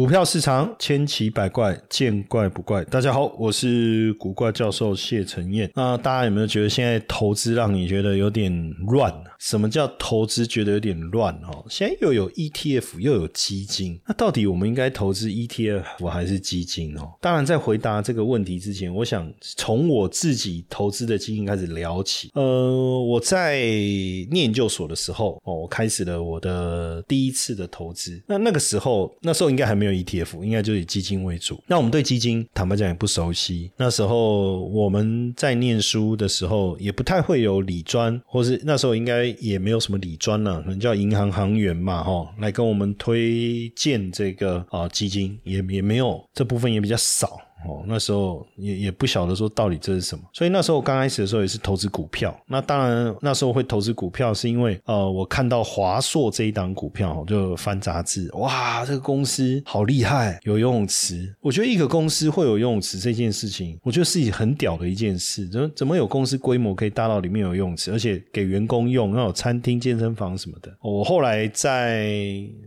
股票市场千奇百怪，见怪不怪。大家好，我是古怪教授谢承彦。那大家有没有觉得现在投资让你觉得有点乱？什么叫投资觉得有点乱？哦，现在又有 ETF，又有基金，那到底我们应该投资 ETF 还是基金？哦，当然，在回答这个问题之前，我想从我自己投资的基金开始聊起。呃，我在念研究所的时候，哦，我开始了我的第一次的投资。那那个时候，那时候应该还没有 ETF，应该就以基金为主。那我们对基金坦白讲也不熟悉。那时候我们在念书的时候，也不太会有理专，或是那时候应该也没有什么理专了，可能叫银行行员嘛，哈，来跟我们推荐这个啊基金，也也没有这部分也比较少。哦，那时候也也不晓得说到底这是什么，所以那时候刚开始的时候也是投资股票。那当然那时候会投资股票，是因为呃，我看到华硕这一档股票，就翻杂志，哇，这个公司好厉害，有游泳池。我觉得一个公司会有游泳池这件事情，我觉得是很屌的一件事。怎么怎么有公司规模可以大到里面有游泳池，而且给员工用，然后有餐厅、健身房什么的。我后来在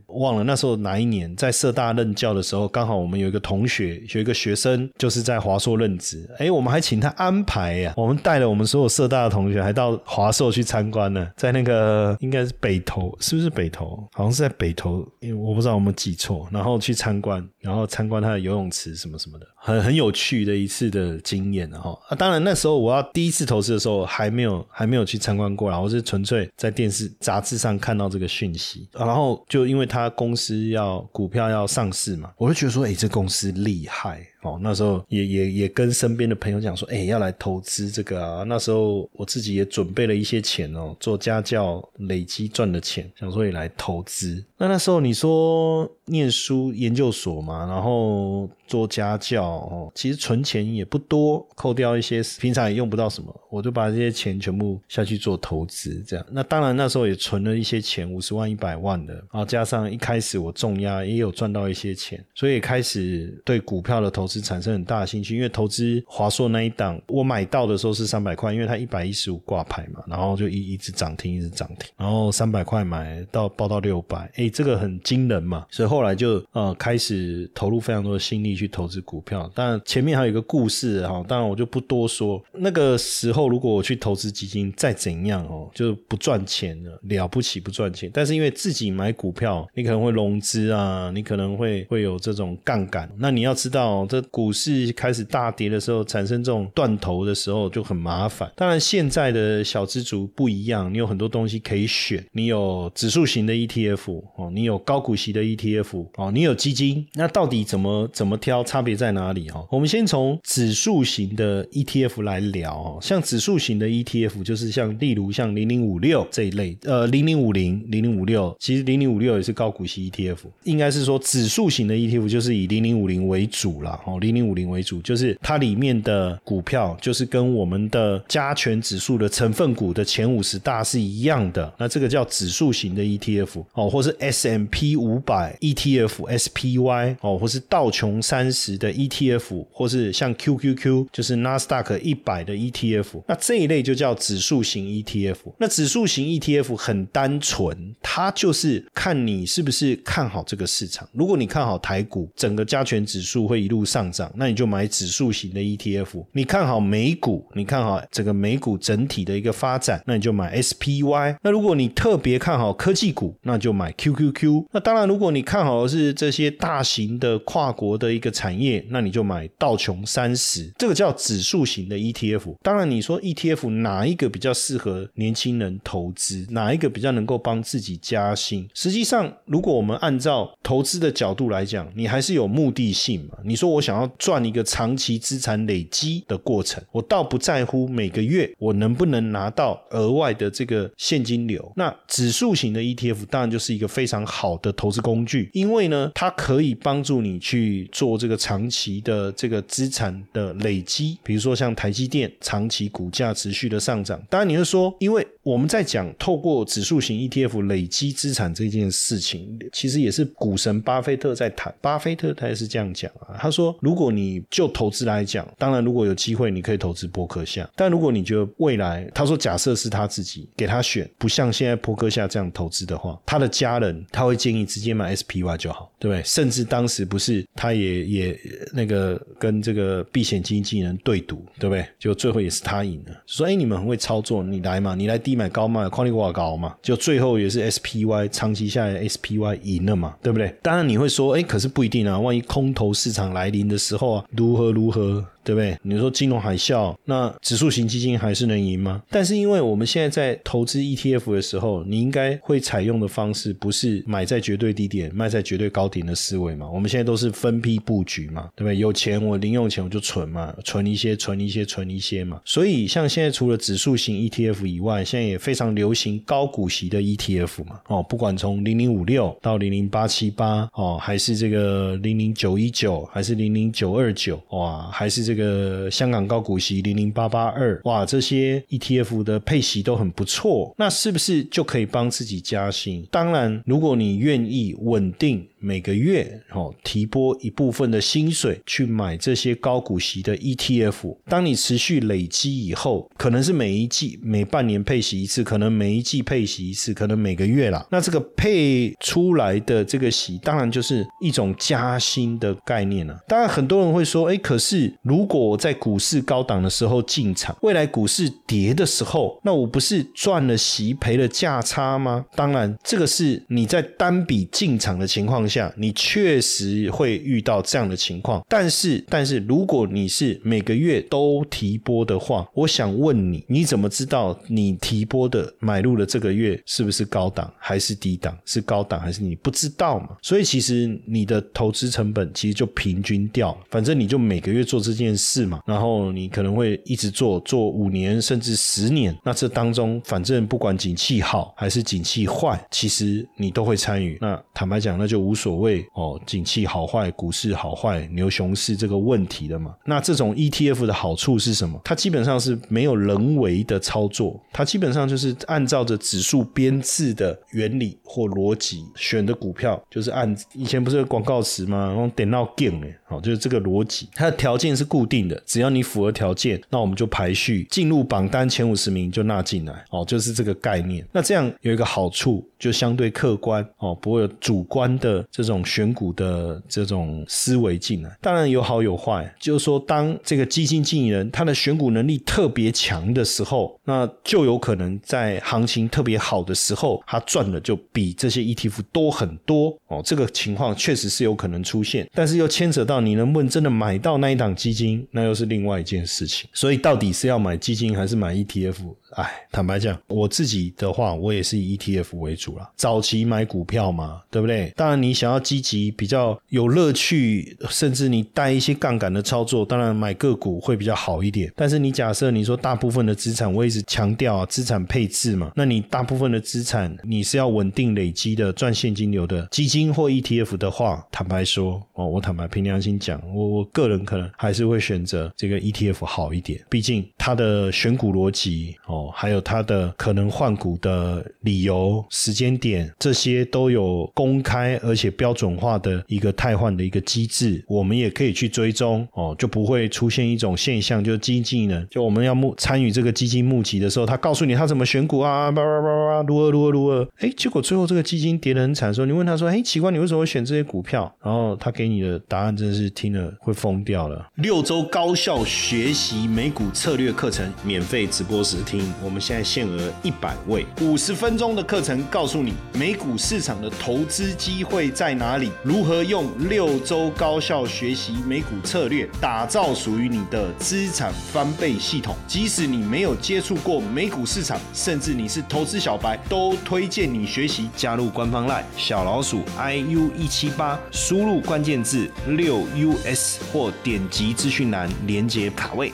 忘了那时候哪一年，在社大任教的时候，刚好我们有一个同学，有一个学生。就是在华硕任职，哎，我们还请他安排呀，我们带了我们所有社大的同学，还到华硕去参观呢，在那个应该是北投，是不是北投？好像是在北投，因为我不知道我们记错，然后去参观，然后参观他的游泳池什么什么的，很很有趣的一次的经验哈。啊，当然那时候我要第一次投资的时候，还没有还没有去参观过，然后是纯粹在电视杂志上看到这个讯息，然后就因为他公司要股票要上市嘛，我就觉得说，哎，这公司厉害。哦，那时候也也也跟身边的朋友讲说，哎，要来投资这个啊。那时候我自己也准备了一些钱哦，做家教累积赚的钱，想说也来投资。那那时候你说念书研究所嘛，啊然后做家教哦，其实存钱也不多，扣掉一些平常也用不到什么，我就把这些钱全部下去做投资。这样，那当然那时候也存了一些钱，五十万、一百万的，然后加上一开始我重压也有赚到一些钱，所以开始对股票的投资。产生很大的兴趣，因为投资华硕那一档，我买到的时候是三百块，因为它一百一十五挂牌嘛，然后就一一直涨停，一直涨停，然后三百块买到报到六百，哎，这个很惊人嘛，所以后来就呃开始投入非常多的心力去投资股票。但前面还有一个故事哈，当然我就不多说。那个时候如果我去投资基金，再怎样哦，就不赚钱了，了不起不赚钱。但是因为自己买股票，你可能会融资啊，你可能会会有这种杠杆，那你要知道这。股市开始大跌的时候，产生这种断头的时候就很麻烦。当然，现在的小资族不一样，你有很多东西可以选。你有指数型的 ETF 哦，你有高股息的 ETF 哦，你有基金。那到底怎么怎么挑？差别在哪里？哈，我们先从指数型的 ETF 来聊哦。像指数型的 ETF，就是像例如像零零五六这一类，呃，零零五零、零零五六，其实零零五六也是高股息 ETF。应该是说指数型的 ETF 就是以零零五零为主了。哦，零零五零为主，就是它里面的股票就是跟我们的加权指数的成分股的前五十大是一样的。那这个叫指数型的 ETF 哦，或是 S M P 五百 ETF S P Y 哦，或是道琼三十的 ETF，或是像 Q Q Q 就是 Nasdaq 一百的 ETF。那这一类就叫指数型 ETF。那指数型 ETF 很单纯，它就是看你是不是看好这个市场。如果你看好台股，整个加权指数会一路上。涨，那你就买指数型的 ETF。你看好美股，你看好整个美股整体的一个发展，那你就买 SPY。那如果你特别看好科技股，那就买 QQQ。那当然，如果你看好的是这些大型的跨国的一个产业，那你就买道琼三十。这个叫指数型的 ETF。当然，你说 ETF 哪一个比较适合年轻人投资，哪一个比较能够帮自己加薪？实际上，如果我们按照投资的角度来讲，你还是有目的性嘛？你说我想。想要赚一个长期资产累积的过程，我倒不在乎每个月我能不能拿到额外的这个现金流。那指数型的 ETF 当然就是一个非常好的投资工具，因为呢，它可以帮助你去做这个长期的这个资产的累积，比如说像台积电长期股价持续的上涨。当然你会说，因为我们在讲透过指数型 ETF 累积资产这件事情，其实也是股神巴菲特在谈。巴菲特他也是这样讲啊，他说，如果你就投资来讲，当然如果有机会，你可以投资波克夏。但如果你觉得未来，他说假设是他自己给他选，不像现在波克夏这样投资的话，他的家人他会建议直接买 SPY 就好，对不对？甚至当时不是他也也那个跟这个避险经纪人对赌，对不对？就最后也是他赢了，说哎你们很会操作，你来嘛，你来低买高卖，矿力挂高嘛，就最后也是 SPY 长期下来 SPY 赢了嘛，对不对？当然你会说，哎，可是不一定啊，万一空头市场来临的时候啊，如何如何？对不对？你说金融海啸，那指数型基金还是能赢吗？但是因为我们现在在投资 ETF 的时候，你应该会采用的方式不是买在绝对低点，卖在绝对高点的思维嘛？我们现在都是分批布局嘛，对不对？有钱我零用钱我就存嘛，存一些，存一些，存一些嘛。所以像现在除了指数型 ETF 以外，现在也非常流行高股息的 ETF 嘛。哦，不管从零零五六到零零八七八，哦，还是这个零零九一九，还是零零九二九，哇，还是这。这个香港高股息零零八八二，哇，这些 ETF 的配息都很不错，那是不是就可以帮自己加薪？当然，如果你愿意稳定。每个月哦提拨一部分的薪水去买这些高股息的 ETF，当你持续累积以后，可能是每一季每半年配息一次，可能每一季配息一次，可能每个月啦。那这个配出来的这个息，当然就是一种加薪的概念了。当然很多人会说，哎，可是如果我在股市高档的时候进场，未来股市跌的时候，那我不是赚了息赔了价差吗？当然，这个是你在单笔进场的情况下。下，你确实会遇到这样的情况，但是，但是如果你是每个月都提拨的话，我想问你，你怎么知道你提拨的买入的这个月是不是高档还是低档？是高档还是你不知道嘛？所以其实你的投资成本其实就平均掉，反正你就每个月做这件事嘛，然后你可能会一直做做五年甚至十年，那这当中反正不管景气好还是景气坏，其实你都会参与。那坦白讲，那就无。所谓哦，景气好坏、股市好坏、牛熊市这个问题的嘛。那这种 ETF 的好处是什么？它基本上是没有人为的操作，它基本上就是按照着指数编制的原理或逻辑选的股票，就是按以前不是有广告词吗？然后点到 game 哎，好，就是这个逻辑。它的条件是固定的，只要你符合条件，那我们就排序进入榜单前五十名就纳进来，哦，就是这个概念。那这样有一个好处，就相对客观哦，不会有主观的。这种选股的这种思维进来，当然有好有坏。就是说，当这个基金经理人他的选股能力特别强的时候，那就有可能在行情特别好的时候，他赚的就比这些 ETF 多很多哦。这个情况确实是有可能出现，但是又牵扯到你能不能真的买到那一档基金，那又是另外一件事情。所以，到底是要买基金还是买 ETF？哎，坦白讲，我自己的话，我也是以 ETF 为主了。早期买股票嘛，对不对？当然，你想要积极、比较有乐趣，甚至你带一些杠杆的操作，当然买个股会比较好一点。但是你假设你说大部分的资产，我一直强调啊，资产配置嘛，那你大部分的资产你是要稳定累积的赚现金流的基金或 ETF 的话，坦白说哦，我坦白凭良心讲，我我个人可能还是会选择这个 ETF 好一点，毕竟它的选股逻辑哦。还有它的可能换股的理由、时间点，这些都有公开而且标准化的一个汰换的一个机制，我们也可以去追踪哦，就不会出现一种现象，就是基金呢，就我们要募参与这个基金募集的时候，他告诉你他怎么选股啊，叭叭叭叭，如何如何如何，哎，结果最后这个基金跌得很惨的时候，你问他说，哎，奇怪，你为什么会选这些股票？然后他给你的答案真的是听了会疯掉了。六周高效学习美股策略课程，免费直播时听。我们现在限额一百位，五十分钟的课程，告诉你美股市场的投资机会在哪里，如何用六周高效学习美股策略，打造属于你的资产翻倍系统。即使你没有接触过美股市场，甚至你是投资小白，都推荐你学习。加入官方 Line 小老鼠 iu 一七八，输入关键字六 us 或点击资讯栏连接卡位。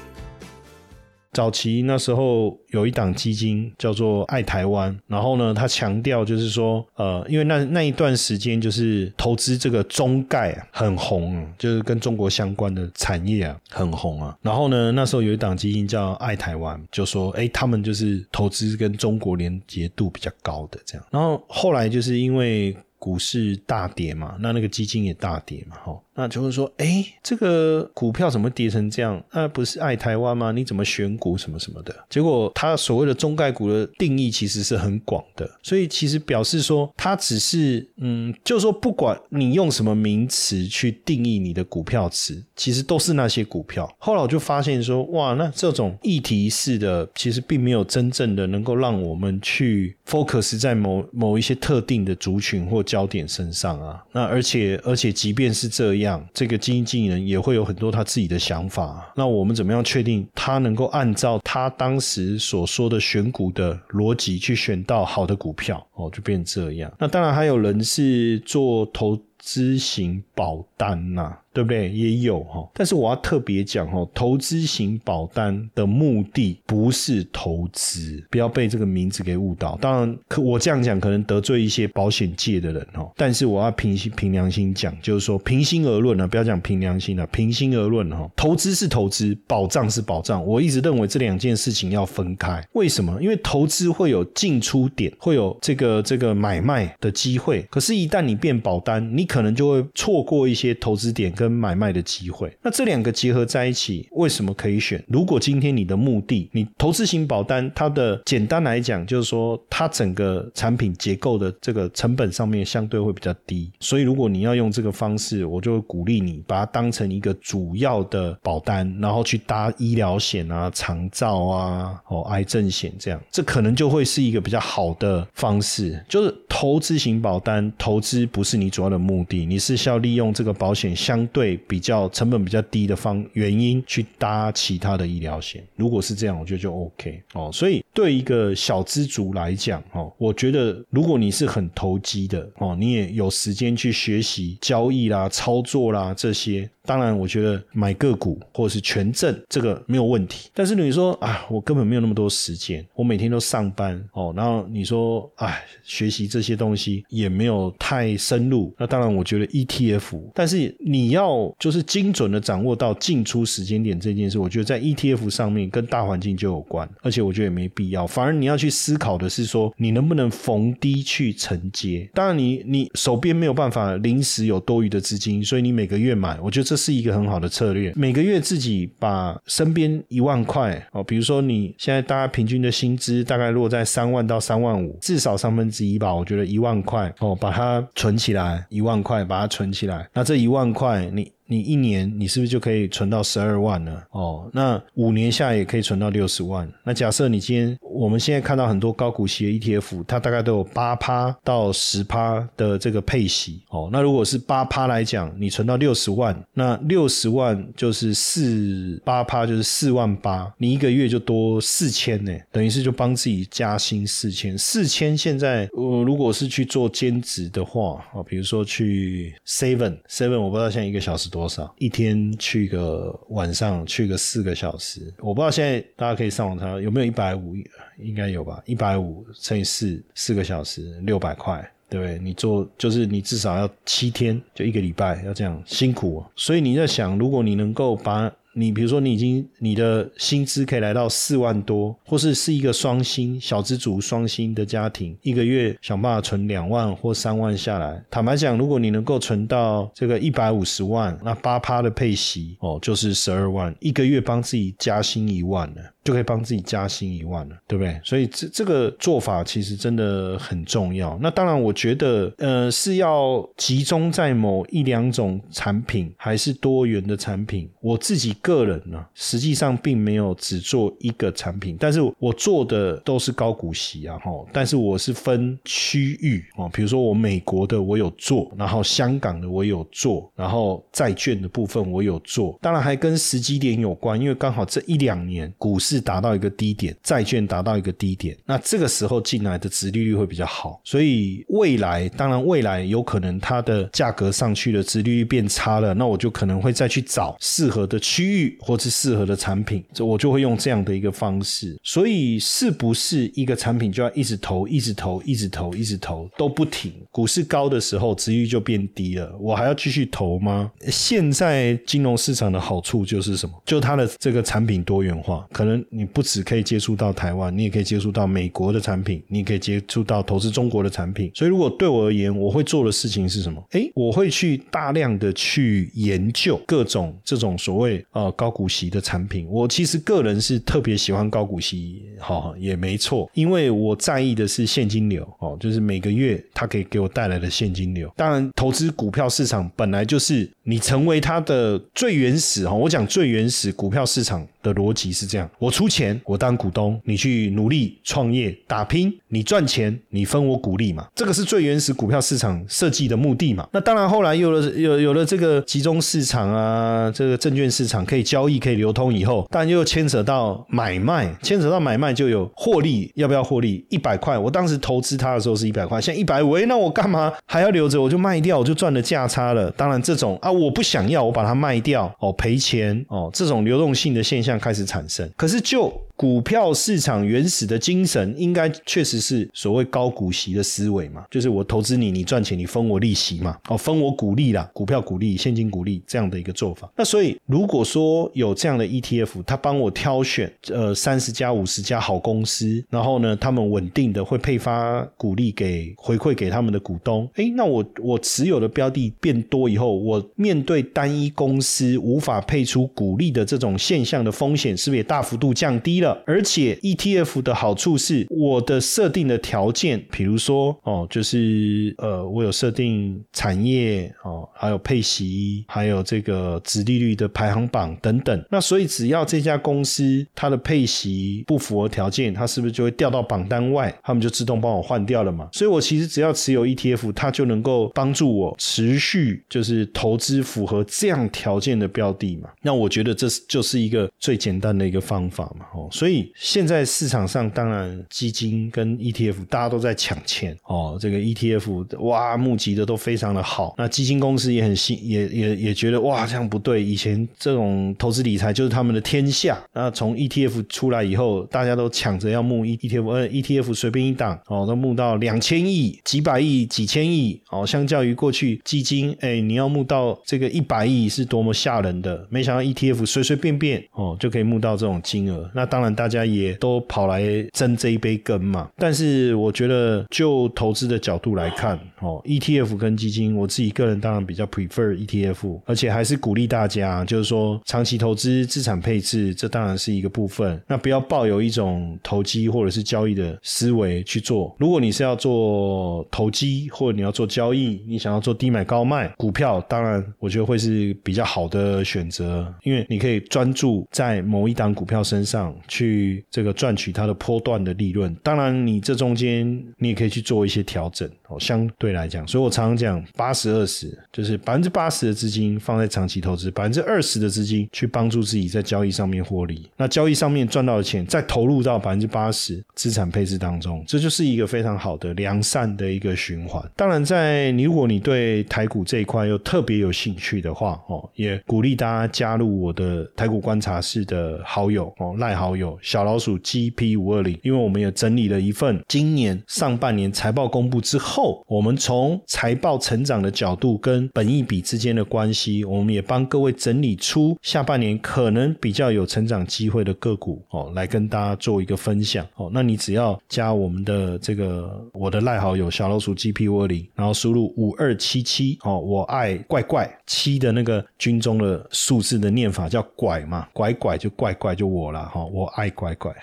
早期那时候有一档基金叫做爱台湾，然后呢，他强调就是说，呃，因为那那一段时间就是投资这个中概很红，就是跟中国相关的产业啊很红啊。然后呢，那时候有一档基金叫爱台湾，就说，哎，他们就是投资跟中国连结度比较高的这样。然后后来就是因为股市大跌嘛，那那个基金也大跌嘛，哈。那就会说，哎，这个股票怎么跌成这样？那不是爱台湾吗？你怎么选股什么什么的？结果他所谓的中概股的定义其实是很广的，所以其实表示说，他只是，嗯，就说，不管你用什么名词去定义你的股票池，其实都是那些股票。后来我就发现说，哇，那这种议题式的，其实并没有真正的能够让我们去 focus 在某某一些特定的族群或焦点身上啊。那而且而且，即便是这样。这个基金经理人也会有很多他自己的想法。那我们怎么样确定他能够按照他当时所说的选股的逻辑去选到好的股票？哦，就变这样。那当然还有人是做投资型保单呐。对不对？也有哈，但是我要特别讲哦，投资型保单的目的不是投资，不要被这个名字给误导。当然，可我这样讲可能得罪一些保险界的人哦，但是我要平心凭良心讲，就是说平心而论呢，不要讲凭良心了，平心而论哈，投资是投资，保障是保障。我一直认为这两件事情要分开。为什么？因为投资会有进出点，会有这个这个买卖的机会。可是，一旦你变保单，你可能就会错过一些投资点。跟买卖的机会，那这两个结合在一起，为什么可以选？如果今天你的目的，你投资型保单，它的简单来讲，就是说它整个产品结构的这个成本上面相对会比较低，所以如果你要用这个方式，我就会鼓励你把它当成一个主要的保单，然后去搭医疗险啊、长照啊、哦癌症险这样，这可能就会是一个比较好的方式。就是投资型保单，投资不是你主要的目目的，你是需要利用这个保险相。对比较成本比较低的方原因去搭其他的医疗险，如果是这样，我觉得就 OK 哦。所以对一个小资族来讲，哦，我觉得如果你是很投机的哦，你也有时间去学习交易啦、操作啦这些。当然，我觉得买个股或者是权证这个没有问题。但是你说啊，我根本没有那么多时间，我每天都上班哦。然后你说，哎，学习这些东西也没有太深入。那当然，我觉得 ETF，但是你要就是精准的掌握到进出时间点这件事，我觉得在 ETF 上面跟大环境就有关，而且我觉得也没必要。反而你要去思考的是说，你能不能逢低去承接。当然，你你手边没有办法临时有多余的资金，所以你每个月买，我觉得这。是一个很好的策略，每个月自己把身边一万块哦，比如说你现在大家平均的薪资大概落在三万到三万五，至少三分之一吧。我觉得一万块哦，把它存起来，一万块把它存起来，那这一万块你。你一年你是不是就可以存到十二万呢？哦，那五年下来也可以存到六十万。那假设你今天我们现在看到很多高股息的 ETF，它大概都有八趴到十趴的这个配息。哦，那如果是八趴来讲，你存到六十万，那六十万就是四八趴就是四万八，你一个月就多四千呢，等于是就帮自己加薪四千。四千现在我如果是去做兼职的话，哦，比如说去 Seven Seven，我不知道现在一个小时多。多少一天去个晚上去个四个小时，我不知道现在大家可以上网查有没有一百五，应该有吧？一百五乘以四四个小时六百块，对不对？你做就是你至少要七天，就一个礼拜要这样辛苦，所以你在想，如果你能够把。你比如说，你已经你的薪资可以来到四万多，或是是一个双薪小资族双薪的家庭，一个月想办法存两万或三万下来。坦白讲，如果你能够存到这个一百五十万，那八趴的配息哦，就是十二万，一个月帮自己加薪一万了。就可以帮自己加薪一万了，对不对？所以这这个做法其实真的很重要。那当然，我觉得呃是要集中在某一两种产品，还是多元的产品。我自己个人呢，实际上并没有只做一个产品，但是我做的都是高股息啊，哈。但是我是分区域哦，比如说我美国的我有做，然后香港的我有做，然后债券的部分我有做。当然还跟时机点有关，因为刚好这一两年股市。达到一个低点，债券达到一个低点，那这个时候进来的殖利率会比较好。所以未来，当然未来有可能它的价格上去了，殖利率变差了，那我就可能会再去找适合的区域或是适合的产品，这我就会用这样的一个方式。所以是不是一个产品就要一直投、一直投、一直投、一直投都不停？股市高的时候，殖利率就变低了，我还要继续投吗？现在金融市场的好处就是什么？就它的这个产品多元化，可能你不只可以接触到台湾，你也可以接触到美国的产品，你也可以接触到投资中国的产品。所以，如果对我而言，我会做的事情是什么？诶，我会去大量的去研究各种这种所谓呃高股息的产品。我其实个人是特别喜欢高股息，好也没错，因为我在意的是现金流哦，就是每个月它可以给我带来的现金流。当然，投资股票市场本来就是你成为它的最原始哈，我讲最原始股票市场。的逻辑是这样：我出钱，我当股东，你去努力创业打拼，你赚钱，你分我股利嘛。这个是最原始股票市场设计的目的嘛。那当然，后来有了有有了这个集中市场啊，这个证券市场可以交易可以流通以后，但又牵扯到买卖，牵扯到买卖就有获利，要不要获利？一百块，我当时投资它的时候是一百块，现在一百五，那我干嘛还要留着？我就卖掉，我就赚了价差了。当然，这种啊，我不想要，我把它卖掉哦，赔钱哦，这种流动性的现象。开始产生，可是就。股票市场原始的精神，应该确实是所谓高股息的思维嘛，就是我投资你，你赚钱，你分我利息嘛，哦，分我股利啦，股票股利、现金股利这样的一个做法。那所以，如果说有这样的 ETF，他帮我挑选呃三十家、五十家好公司，然后呢，他们稳定的会配发股利给回馈给他们的股东，哎，那我我持有的标的变多以后，我面对单一公司无法配出股利的这种现象的风险，是不是也大幅度降低了？而且 ETF 的好处是，我的设定的条件，比如说哦，就是呃，我有设定产业哦，还有配息，还有这个值利率的排行榜等等。那所以只要这家公司它的配息不符合条件，它是不是就会掉到榜单外？他们就自动帮我换掉了嘛？所以我其实只要持有 ETF，它就能够帮助我持续就是投资符合这样条件的标的嘛？那我觉得这是就是一个最简单的一个方法嘛？哦。所以现在市场上当然基金跟 ETF 大家都在抢钱。哦，这个 ETF 哇募集的都非常的好，那基金公司也很心也也也觉得哇这样不对，以前这种投资理财就是他们的天下，那从 ETF 出来以后，大家都抢着要募 ETF，呃 ETF 随便一档哦都募到两千亿、几百亿、几千亿。哦，相较于过去基金，哎你要募到这个一百亿是多么吓人的，没想到 ETF 随随便便哦就可以募到这种金额，那当然。大家也都跑来争这一杯羹嘛，但是我觉得就投资的角度来看，哦，ETF 跟基金，我自己个人当然比较 prefer ETF，而且还是鼓励大家，就是说长期投资、资产配置，这当然是一个部分。那不要抱有一种投机或者是交易的思维去做。如果你是要做投机，或者你要做交易，你想要做低买高卖股票，当然我觉得会是比较好的选择，因为你可以专注在某一档股票身上。去去这个赚取它的波段的利润，当然你这中间你也可以去做一些调整。哦。相对来讲，所以我常常讲八十二十，就是百分之八十的资金放在长期投资，百分之二十的资金去帮助自己在交易上面获利。那交易上面赚到的钱再投入到百分之八十资产配置当中，这就是一个非常好的良善的一个循环。当然，在你如果你对台股这一块又特别有兴趣的话哦，也鼓励大家加入我的台股观察室的好友哦，赖好友。小老鼠 GP 五二零，因为我们也整理了一份今年上半年财报公布之后，后我们从财报成长的角度跟本益比之间的关系，我们也帮各位整理出下半年可能比较有成长机会的个股哦，来跟大家做一个分享哦。那你只要加我们的这个我的赖好友小老鼠 GP 五二零，然后输入五二七七哦，我爱怪怪七的那个军中的数字的念法叫拐嘛，拐拐就怪怪就我了哈，我。爱乖乖，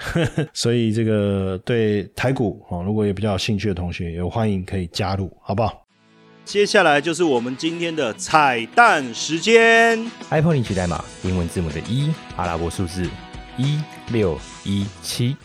所以这个对台股哦，如果有比较有兴趣的同学，也欢迎可以以加入，好不好？接下来就是我们今天的彩蛋时间，iPhone 领取代码英文字母的一，阿拉伯数字一六一七。